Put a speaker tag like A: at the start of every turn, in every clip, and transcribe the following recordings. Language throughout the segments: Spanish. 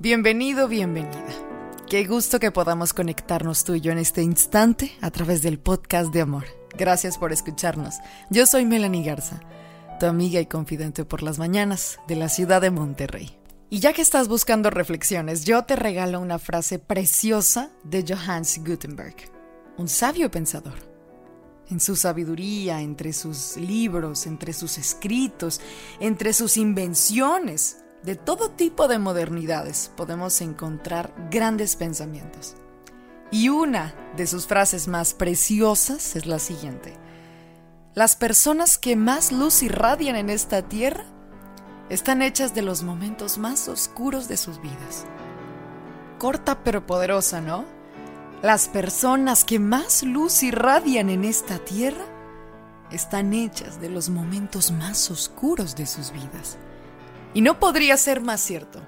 A: Bienvenido, bienvenida. Qué gusto que podamos conectarnos tú y yo en este instante a través del podcast de amor. Gracias por escucharnos. Yo soy Melanie Garza, tu amiga y confidente por las mañanas de la ciudad de Monterrey. Y ya que estás buscando reflexiones, yo te regalo una frase preciosa de Johannes Gutenberg, un sabio pensador. En su sabiduría, entre sus libros, entre sus escritos, entre sus invenciones, de todo tipo de modernidades podemos encontrar grandes pensamientos. Y una de sus frases más preciosas es la siguiente. Las personas que más luz irradian en esta tierra están hechas de los momentos más oscuros de sus vidas. Corta pero poderosa, ¿no? Las personas que más luz irradian en esta tierra están hechas de los momentos más oscuros de sus vidas. Y no podría ser más cierto.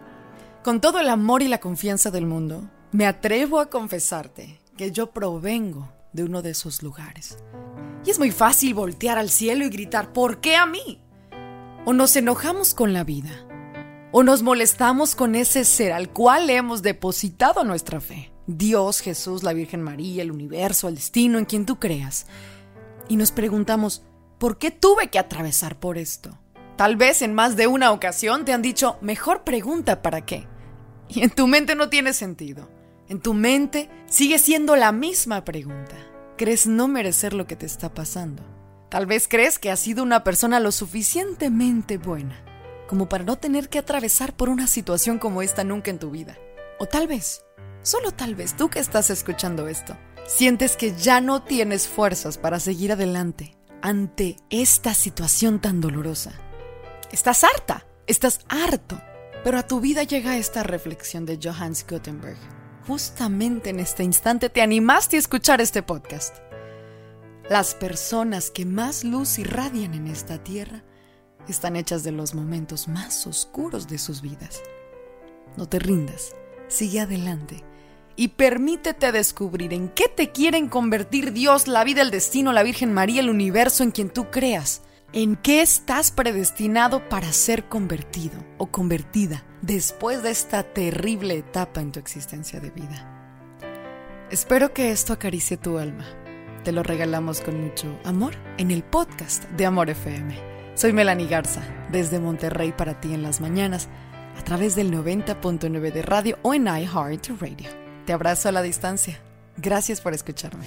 A: Con todo el amor y la confianza del mundo, me atrevo a confesarte que yo provengo de uno de esos lugares. Y es muy fácil voltear al cielo y gritar, ¿por qué a mí? O nos enojamos con la vida, o nos molestamos con ese ser al cual hemos depositado nuestra fe. Dios, Jesús, la Virgen María, el universo, el destino, en quien tú creas. Y nos preguntamos, ¿por qué tuve que atravesar por esto? Tal vez en más de una ocasión te han dicho, mejor pregunta para qué. Y en tu mente no tiene sentido. En tu mente sigue siendo la misma pregunta. ¿Crees no merecer lo que te está pasando? Tal vez crees que has sido una persona lo suficientemente buena como para no tener que atravesar por una situación como esta nunca en tu vida. O tal vez, solo tal vez tú que estás escuchando esto, sientes que ya no tienes fuerzas para seguir adelante ante esta situación tan dolorosa Estás harta, estás harto. Pero a tu vida llega esta reflexión de Johannes Gutenberg. Justamente en este instante te animaste a escuchar este podcast. Las personas que más luz irradian en esta tierra están hechas de los momentos más oscuros de sus vidas. No te rindas, sigue adelante y permítete descubrir en qué te quieren convertir Dios, la vida, el destino, la Virgen María, el universo en quien tú creas ¿En qué estás predestinado para ser convertido o convertida después de esta terrible etapa en tu existencia de vida? Espero que esto acaricie tu alma. Te lo regalamos con mucho amor en el podcast de Amor FM. Soy Melanie Garza, desde Monterrey para ti en las mañanas, a través del 90.9 de radio o en iHeartRadio. Te abrazo a la distancia. Gracias por escucharme